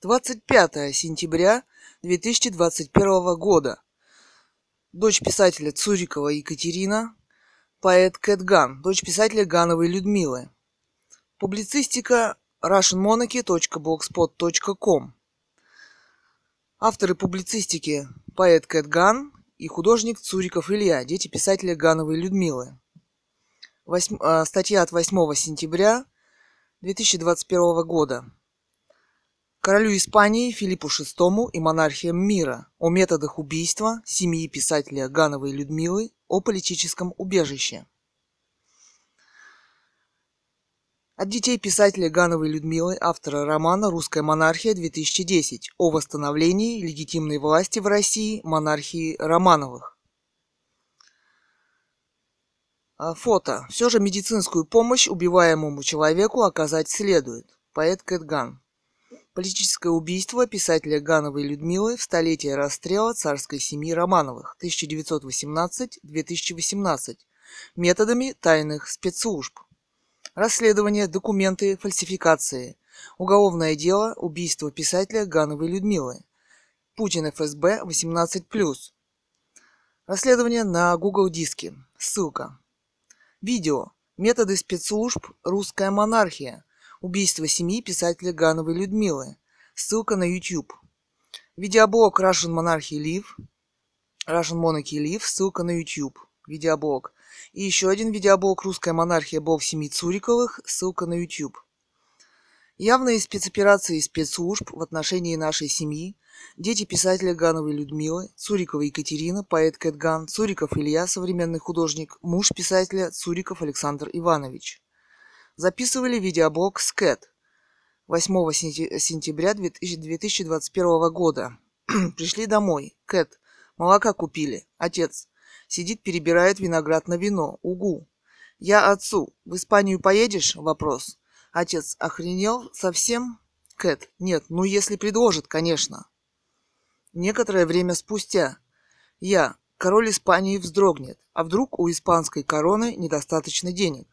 25 сентября 2021 года. Дочь писателя Цурикова Екатерина, поэт Кэт Ган, дочь писателя Гановой Людмилы. Публицистика russianmonarchy.blogspot.com Авторы публицистики поэт Кэт Ган и художник Цуриков Илья, дети писателя Гановой Людмилы. Восьм... А, статья от 8 сентября 2021 года королю Испании Филиппу VI и монархиям мира, о методах убийства семьи писателя Гановой Людмилы, о политическом убежище. От детей писателя Гановой Людмилы, автора романа «Русская монархия-2010» о восстановлении легитимной власти в России монархии Романовых. А, фото. Все же медицинскую помощь убиваемому человеку оказать следует. Поэт Кэтган. Политическое убийство писателя Гановой Людмилы в столетие расстрела царской семьи Романовых 1918-2018 методами тайных спецслужб. Расследование, документы, фальсификации. Уголовное дело убийство писателя Гановой Людмилы. Путин ФСБ 18+. Расследование на Google диске. Ссылка. Видео. Методы спецслужб «Русская монархия» Убийство семьи писателя Гановой Людмилы. Ссылка на YouTube. Видеоблог Russian Monarchy Live. Russian Monarchy Live. Ссылка на YouTube. Видеоблог. И еще один видеоблог «Русская монархия. Бог семьи Цуриковых». Ссылка на YouTube. Явные спецоперации спецслужб в отношении нашей семьи, дети писателя Гановой Людмилы, Цурикова Екатерина, поэт Кэтган, Цуриков Илья, современный художник, муж писателя Цуриков Александр Иванович записывали видеоблог Скэт 8 сентября 2021 года. Пришли домой. Кэт. Молока купили. Отец. Сидит, перебирает виноград на вино. Угу. Я отцу. В Испанию поедешь? Вопрос. Отец. Охренел? Совсем? Кэт. Нет, ну если предложит, конечно. Некоторое время спустя. Я. Король Испании вздрогнет. А вдруг у испанской короны недостаточно денег?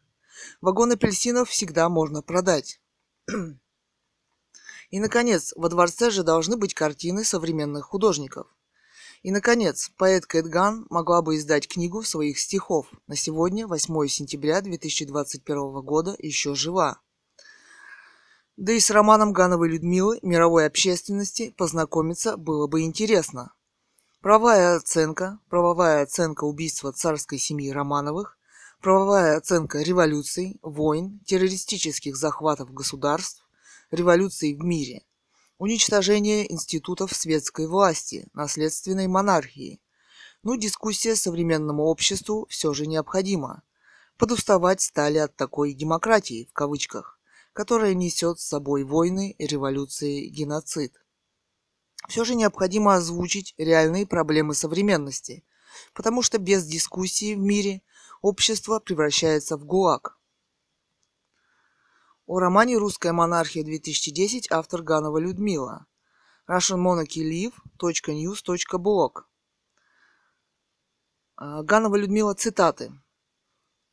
Вагон апельсинов всегда можно продать. И, наконец, во дворце же должны быть картины современных художников. И, наконец, поэт Кэтган могла бы издать книгу своих стихов. На сегодня, 8 сентября 2021 года, еще жива. Да и с романом Гановой Людмилы мировой общественности познакомиться было бы интересно. Правовая оценка, правовая оценка убийства царской семьи Романовых правовая оценка революций, войн, террористических захватов государств, революций в мире, уничтожение институтов светской власти, наследственной монархии. Ну, дискуссия современному обществу все же необходима. Подуставать стали от такой «демократии», в кавычках, которая несет с собой войны, революции, геноцид. Все же необходимо озвучить реальные проблемы современности, потому что без дискуссии в мире – общество превращается в ГУАГ. О романе «Русская монархия-2010» автор Ганова Людмила. russianmonarchylive.news.blog а, Ганова Людмила цитаты.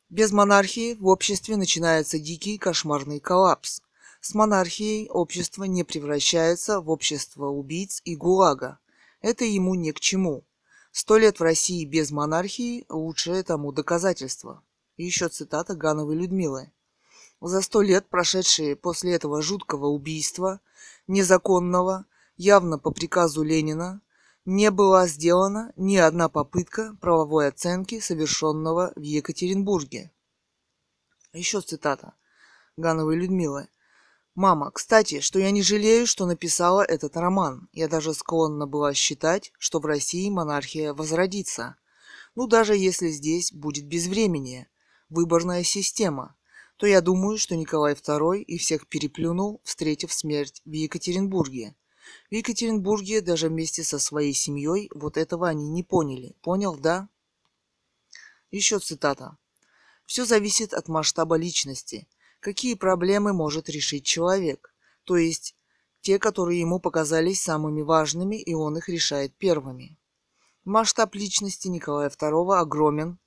Без монархии в обществе начинается дикий кошмарный коллапс. С монархией общество не превращается в общество убийц и гулага. Это ему не к чему. Сто лет в России без монархии – лучшее тому доказательство. И еще цитата Гановой Людмилы. За сто лет, прошедшие после этого жуткого убийства, незаконного, явно по приказу Ленина, не была сделана ни одна попытка правовой оценки совершенного в Екатеринбурге. Еще цитата Гановой Людмилы. Мама, кстати, что я не жалею, что написала этот роман. Я даже склонна была считать, что в России монархия возродится. Ну, даже если здесь будет безвременье, выборная система, то я думаю, что Николай II и всех переплюнул, встретив смерть в Екатеринбурге. В Екатеринбурге даже вместе со своей семьей вот этого они не поняли. Понял, да? Еще цитата. Все зависит от масштаба личности – какие проблемы может решить человек, то есть те, которые ему показались самыми важными, и он их решает первыми. Масштаб личности Николая II огромен,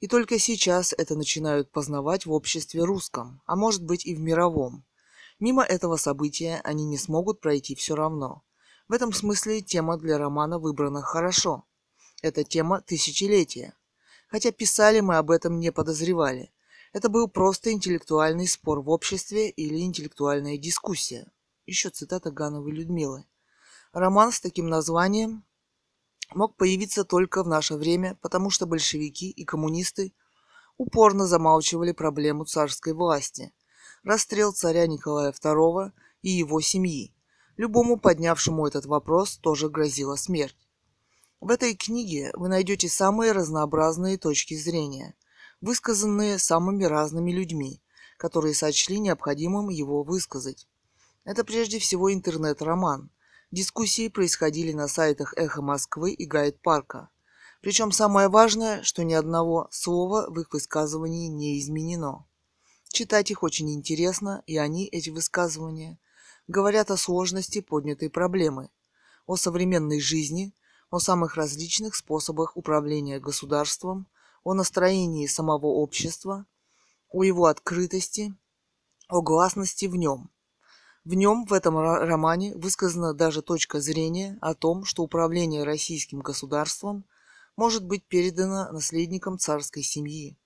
и только сейчас это начинают познавать в обществе русском, а может быть и в мировом. Мимо этого события они не смогут пройти все равно. В этом смысле тема для романа выбрана хорошо. Это тема тысячелетия. Хотя писали мы об этом не подозревали. Это был просто интеллектуальный спор в обществе или интеллектуальная дискуссия. Еще цитата Гановой Людмилы. Роман с таким названием мог появиться только в наше время, потому что большевики и коммунисты упорно замалчивали проблему царской власти, расстрел царя Николая II и его семьи. Любому поднявшему этот вопрос тоже грозила смерть. В этой книге вы найдете самые разнообразные точки зрения, высказанные самыми разными людьми, которые сочли необходимым его высказать. Это прежде всего интернет-роман. Дискуссии происходили на сайтах «Эхо Москвы» и «Гайд Парка». Причем самое важное, что ни одного слова в их высказывании не изменено. Читать их очень интересно, и они, эти высказывания, говорят о сложности поднятой проблемы, о современной жизни – о самых различных способах управления государством, о настроении самого общества, о его открытости, о гласности в нем. В нем, в этом романе, высказана даже точка зрения о том, что управление российским государством может быть передано наследникам царской семьи,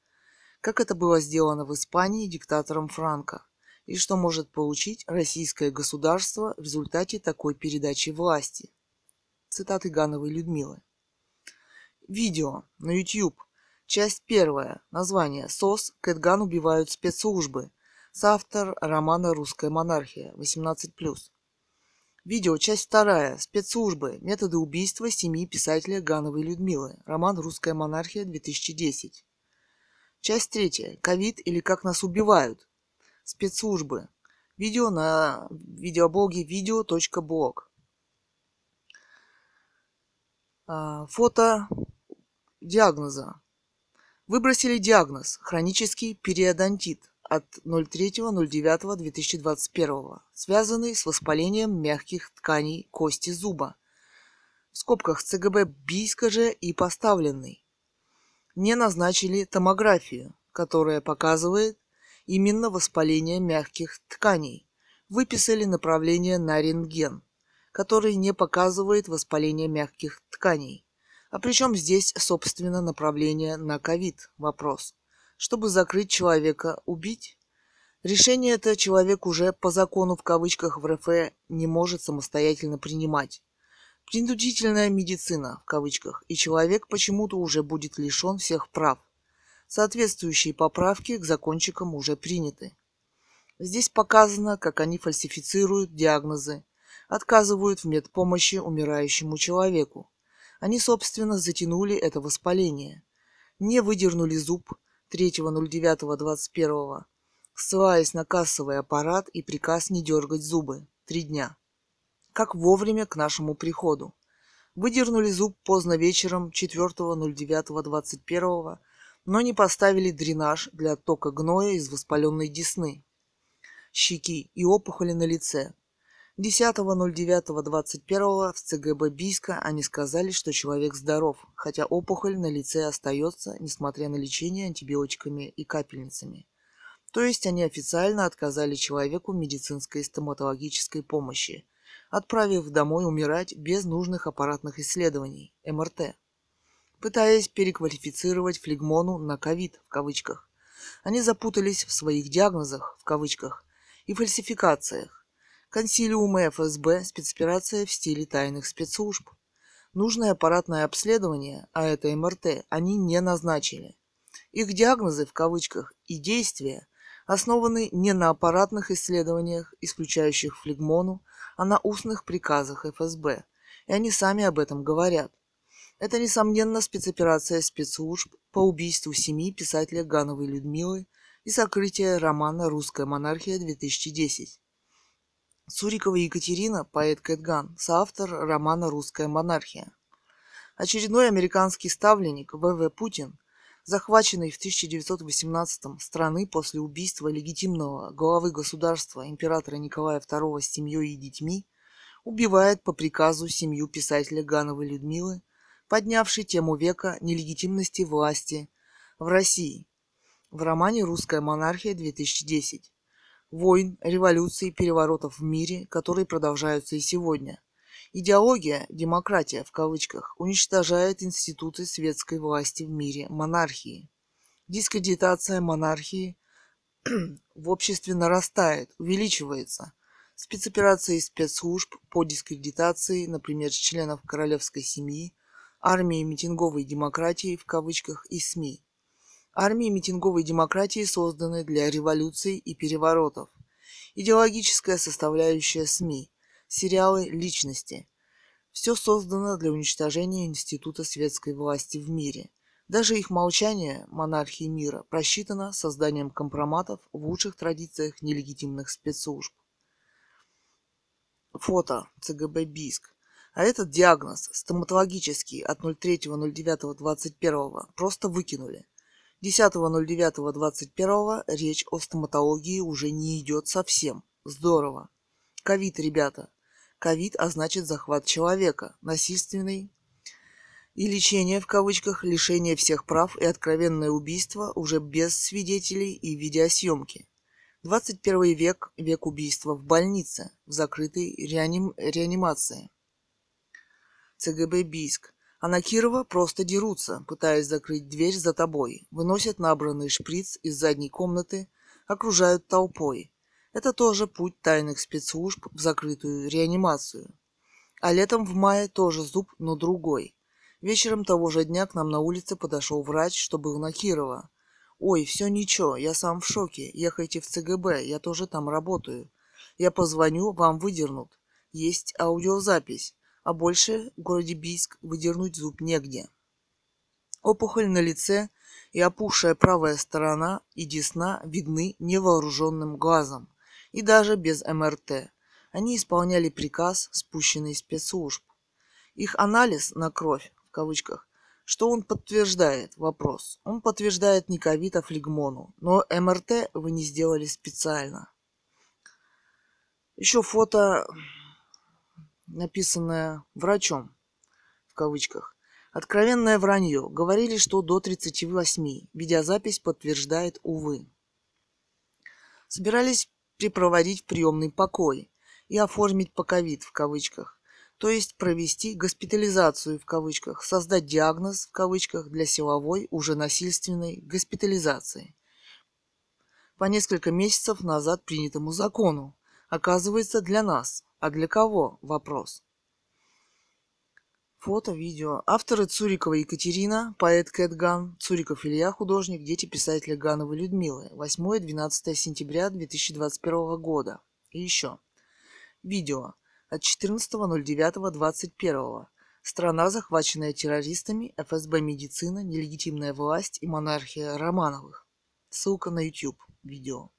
как это было сделано в Испании диктатором Франко, и что может получить российское государство в результате такой передачи власти – Цитаты Гановой Людмилы. Видео на YouTube. Часть первая. Название «СОС. Кэтган убивают спецслужбы». Соавтор романа «Русская монархия». 18+. Видео. Часть вторая. Спецслужбы. Методы убийства семьи писателя Гановой Людмилы. Роман «Русская монархия» 2010. Часть третья. Ковид или как нас убивают. Спецслужбы. Видео на видеоблоге видео.блог. А, фото диагноза. Выбросили диагноз – хронический периодонтит от 03.09.2021, связанный с воспалением мягких тканей кости зуба. В скобках ЦГБ Бийска же и поставленный. Не назначили томографию, которая показывает именно воспаление мягких тканей. Выписали направление на рентген – который не показывает воспаление мягких тканей. А причем здесь, собственно, направление на ковид? Вопрос. Чтобы закрыть человека, убить? Решение это человек уже по закону в кавычках в РФ не может самостоятельно принимать. Принудительная медицина в кавычках, и человек почему-то уже будет лишен всех прав. Соответствующие поправки к закончикам уже приняты. Здесь показано, как они фальсифицируют диагнозы, отказывают в медпомощи умирающему человеку. Они, собственно, затянули это воспаление. Не выдернули зуб 3.09.21, ссылаясь на кассовый аппарат и приказ не дергать зубы. Три дня. Как вовремя к нашему приходу. Выдернули зуб поздно вечером 4.09.21, но не поставили дренаж для оттока гноя из воспаленной десны, щеки и опухоли на лице, 10.09.21 в ЦГБ Бийска они сказали, что человек здоров, хотя опухоль на лице остается, несмотря на лечение антибиотиками и капельницами. То есть они официально отказали человеку медицинской и стоматологической помощи, отправив домой умирать без нужных аппаратных исследований, МРТ, пытаясь переквалифицировать флегмону на ковид в кавычках. Они запутались в своих диагнозах в кавычках и фальсификациях Консилиумы ФСБ, спецоперация в стиле тайных спецслужб. Нужное аппаратное обследование, а это МРТ, они не назначили. Их диагнозы в кавычках и действия основаны не на аппаратных исследованиях, исключающих флегмону, а на устных приказах ФСБ. И они сами об этом говорят. Это, несомненно, спецоперация спецслужб по убийству семьи писателя Гановой Людмилы и сокрытие романа «Русская монархия-2010». Сурикова Екатерина, поэт Кэтган, соавтор романа «Русская монархия». Очередной американский ставленник В.В. Путин, захваченный в 1918 страны после убийства легитимного главы государства императора Николая II с семьей и детьми, убивает по приказу семью писателя Гановой Людмилы, поднявшей тему века нелегитимности власти в России в романе «Русская монархия-2010». Войн, революций, переворотов в мире, которые продолжаются и сегодня. Идеология «демократия» в кавычках уничтожает институты светской власти в мире монархии. Дискредитация монархии в обществе нарастает, увеличивается. Спецоперации спецслужб по дискредитации, например, членов королевской семьи, армии митинговой демократии в кавычках и СМИ. Армии митинговой демократии созданы для революций и переворотов. Идеологическая составляющая СМИ, сериалы личности. Все создано для уничтожения института светской власти в мире. Даже их молчание, монархии мира, просчитано созданием компроматов в лучших традициях нелегитимных спецслужб. Фото ЦГБ Биск. А этот диагноз, стоматологический, от 03.09.21, просто выкинули. 10.09.21 речь о стоматологии уже не идет совсем. Здорово. Ковид, ребята. Ковид, а значит захват человека, насильственный и лечение в кавычках, лишение всех прав и откровенное убийство уже без свидетелей и видеосъемки. 21 век – век убийства в больнице, в закрытой реаним... реанимации. ЦГБ Бийск. А на Кирова просто дерутся, пытаясь закрыть дверь за тобой, выносят набранный шприц из задней комнаты, окружают толпой. Это тоже путь тайных спецслужб в закрытую реанимацию. А летом в мае тоже зуб, но другой. Вечером того же дня к нам на улице подошел врач, что был на Кирова. «Ой, все ничего, я сам в шоке. Ехайте в ЦГБ, я тоже там работаю. Я позвоню, вам выдернут. Есть аудиозапись а больше в городе Бийск выдернуть зуб негде. Опухоль на лице и опухшая правая сторона и десна видны невооруженным глазом, и даже без МРТ. Они исполняли приказ, спущенный спецслужб. Их анализ на кровь, в кавычках, что он подтверждает? Вопрос. Он подтверждает не ковид, а флегмону. Но МРТ вы не сделали специально. Еще фото написанное врачом, в кавычках. Откровенное вранье. Говорили, что до 38. Видеозапись подтверждает, увы. Собирались припроводить в приемный покой и оформить по ковид в кавычках. То есть провести госпитализацию в кавычках, создать диагноз в кавычках для силовой, уже насильственной госпитализации. По несколько месяцев назад принятому закону. Оказывается, для нас – а для кого? Вопрос. Фото, видео. Авторы Цурикова Екатерина, поэт Кэт Ган, Цуриков Илья, художник, дети писателя Гановой Людмилы. 8-12 сентября 2021 года. И еще. Видео. От 14.09.21. Страна, захваченная террористами, ФСБ медицина, нелегитимная власть и монархия Романовых. Ссылка на YouTube. Видео.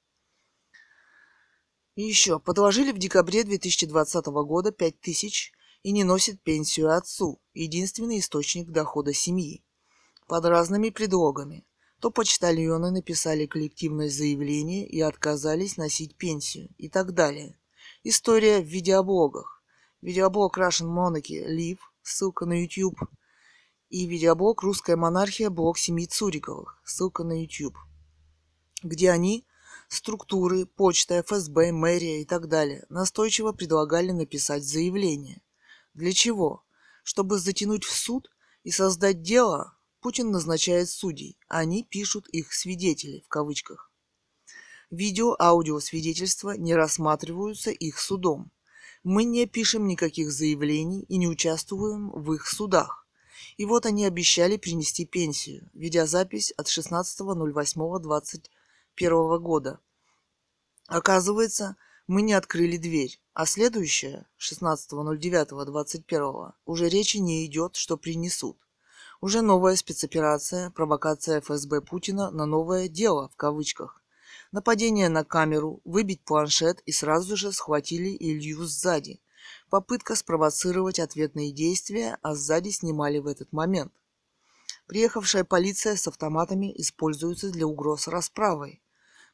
И еще, подложили в декабре 2020 года 5000 и не носит пенсию отцу, единственный источник дохода семьи. Под разными предлогами. То почтальоны написали коллективное заявление и отказались носить пенсию и так далее. История в видеоблогах. Видеоблог Russian Monarchy Live, ссылка на YouTube. И видеоблог Русская монархия, блог семьи Цуриковых, ссылка на YouTube. Где они структуры, почта, ФСБ, мэрия и так далее настойчиво предлагали написать заявление. Для чего? Чтобы затянуть в суд и создать дело, Путин назначает судей, а они пишут их свидетели в кавычках. Видео-аудио свидетельства не рассматриваются их судом. Мы не пишем никаких заявлений и не участвуем в их судах. И вот они обещали принести пенсию. Видеозапись от 16.08.20 первого года. Оказывается, мы не открыли дверь, а следующее, 16.09.21, уже речи не идет, что принесут. Уже новая спецоперация, провокация ФСБ Путина на новое дело, в кавычках. Нападение на камеру, выбить планшет и сразу же схватили Илью сзади. Попытка спровоцировать ответные действия, а сзади снимали в этот момент. Приехавшая полиция с автоматами используется для угроз расправой.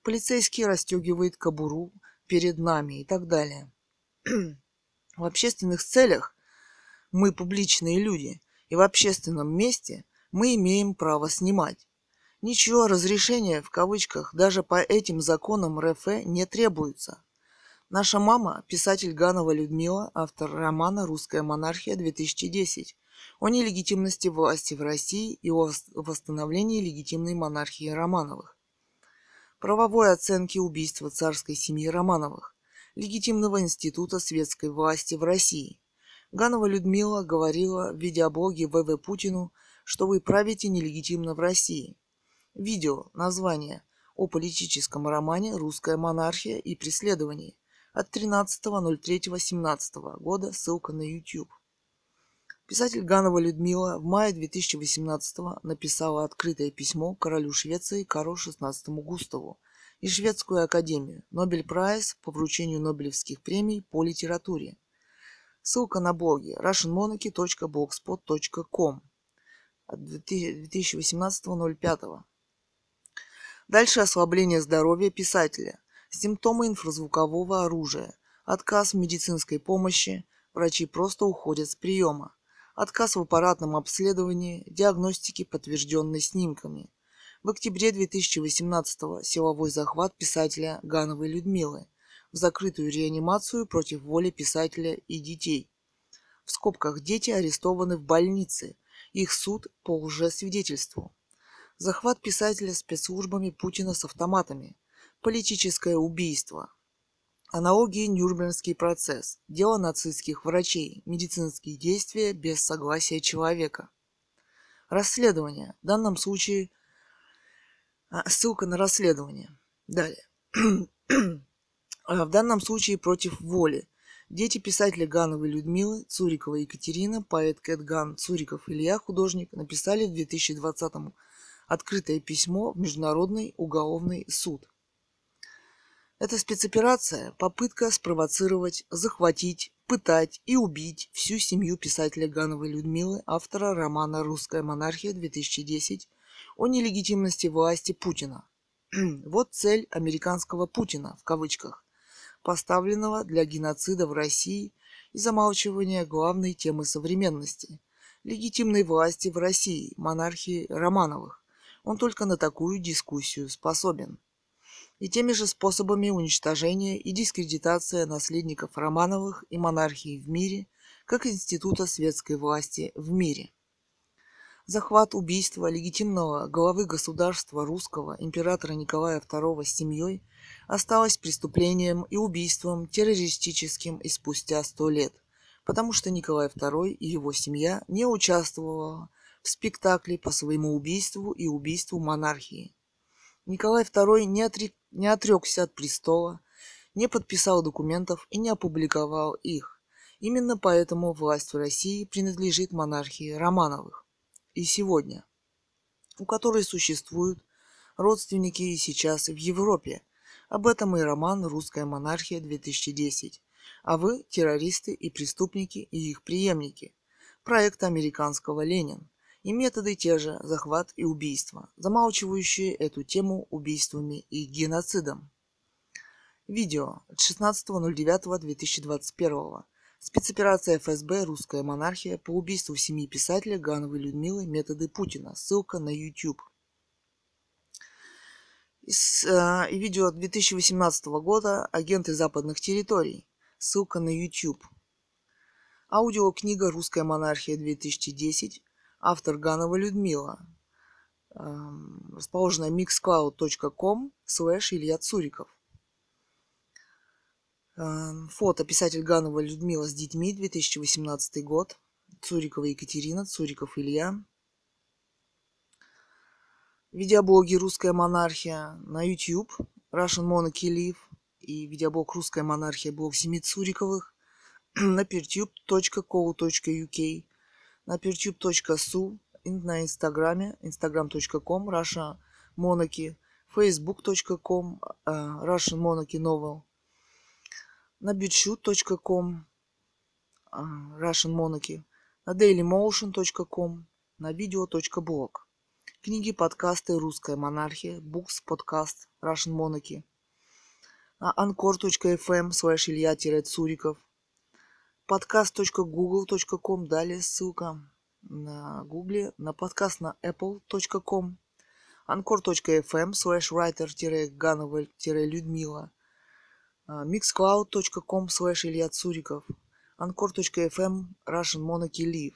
Полицейский расстегивает кобуру перед нами и так далее. в общественных целях мы публичные люди, и в общественном месте мы имеем право снимать. Ничего разрешения, в кавычках, даже по этим законам РФ не требуется. Наша мама – писатель Ганова Людмила, автор романа «Русская монархия-2010» о нелегитимности власти в России и о восстановлении легитимной монархии Романовых. Правовой оценки убийства царской семьи Романовых, легитимного института светской власти в России. Ганова Людмила говорила в видеоблоге ВВ Путину, что вы правите нелегитимно в России. Видео, название о политическом романе «Русская монархия и преследование» от 13.03.17 года, ссылка на YouTube. Писатель Ганова Людмила в мае 2018 написала открытое письмо королю Швеции Карлу XVI Густаву и Шведскую академию Нобель Прайз по вручению Нобелевских премий по литературе. Ссылка на блоге russianmonarchy.blogspot.com от 2018.05. Дальше ослабление здоровья писателя – Симптомы инфразвукового оружия. Отказ в медицинской помощи. Врачи просто уходят с приема. Отказ в аппаратном обследовании, диагностике, подтвержденной снимками. В октябре 2018 силовой захват писателя Гановой Людмилы в закрытую реанимацию против воли писателя и детей. В скобках дети арестованы в больнице. Их суд по лжесвидетельству. Захват писателя спецслужбами Путина с автоматами – Политическое убийство. Аналогии Нюрнбергский процесс. Дело нацистских врачей. Медицинские действия без согласия человека. Расследование. В данном случае а, ссылка на расследование. Далее. А, в данном случае против воли. Дети писателя Гановой Людмилы, Цурикова Екатерина, поэт Кэт Ган, Цуриков Илья, художник, написали в 2020-м открытое письмо в Международный уголовный суд – эта спецоперация – попытка спровоцировать, захватить, пытать и убить всю семью писателя Гановой Людмилы, автора романа «Русская монархия-2010» о нелегитимности власти Путина. вот цель американского Путина, в кавычках, поставленного для геноцида в России и замалчивания главной темы современности – легитимной власти в России, монархии Романовых. Он только на такую дискуссию способен – и теми же способами уничтожения и дискредитация наследников Романовых и монархии в мире, как института светской власти в мире. Захват убийства легитимного главы государства русского императора Николая II с семьей осталось преступлением и убийством террористическим и спустя сто лет, потому что Николай II и его семья не участвовали в спектакле по своему убийству и убийству монархии. Николай II не, отрек, не отрекся от престола, не подписал документов и не опубликовал их. Именно поэтому власть в России принадлежит монархии Романовых. И сегодня, у которой существуют родственники и сейчас в Европе. Об этом и роман «Русская монархия-2010». А вы – террористы и преступники и их преемники. Проект американского «Ленин» и методы те же – захват и убийство, замалчивающие эту тему убийствами и геноцидом. Видео от 16.09.2021. Спецоперация ФСБ «Русская монархия» по убийству семьи писателя Гановой Людмилы «Методы Путина». Ссылка на YouTube. Из, э, видео 2018 года «Агенты западных территорий». Ссылка на YouTube. Аудиокнига «Русская монархия-2010» автор Ганова Людмила. Эм, расположена mixcloud.com слэш Илья Цуриков. Эм, фото писатель Ганова Людмила с детьми, 2018 год. Цурикова Екатерина, Цуриков Илья. Видеоблоги «Русская монархия» на YouTube, Russian Monarchy Live и видеоблог «Русская монархия» блог Семи Цуриковых на pertube.co.uk на pertube.su, на инстаграме, instagram.com, Russia Monarchy, facebook.com, э, Russian Monarchy Novel, на bitshoot.com, э, Russian Monarchy, на dailymotion.com, на video.blog. Книги, подкасты «Русская монархия», Books, подкаст «Russian Monarchy», на anchor.fm slash илья-цуриков, podcast.google.com. Далее ссылка на гугле, на подкаст на apple.com, anchor.fm slash writer-ганова-людмила, mixcloud.com slash Илья Цуриков, anchor.fm Russian Monarchy Live.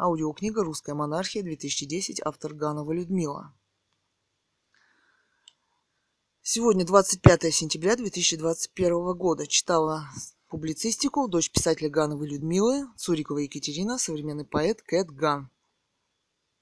Аудиокнига «Русская монархия» 2010, автор Ганова Людмила. Сегодня 25 сентября 2021 года. Читала публицистику «Дочь писателя Гановой Людмилы», Цурикова Екатерина, современный поэт Кэт Ган.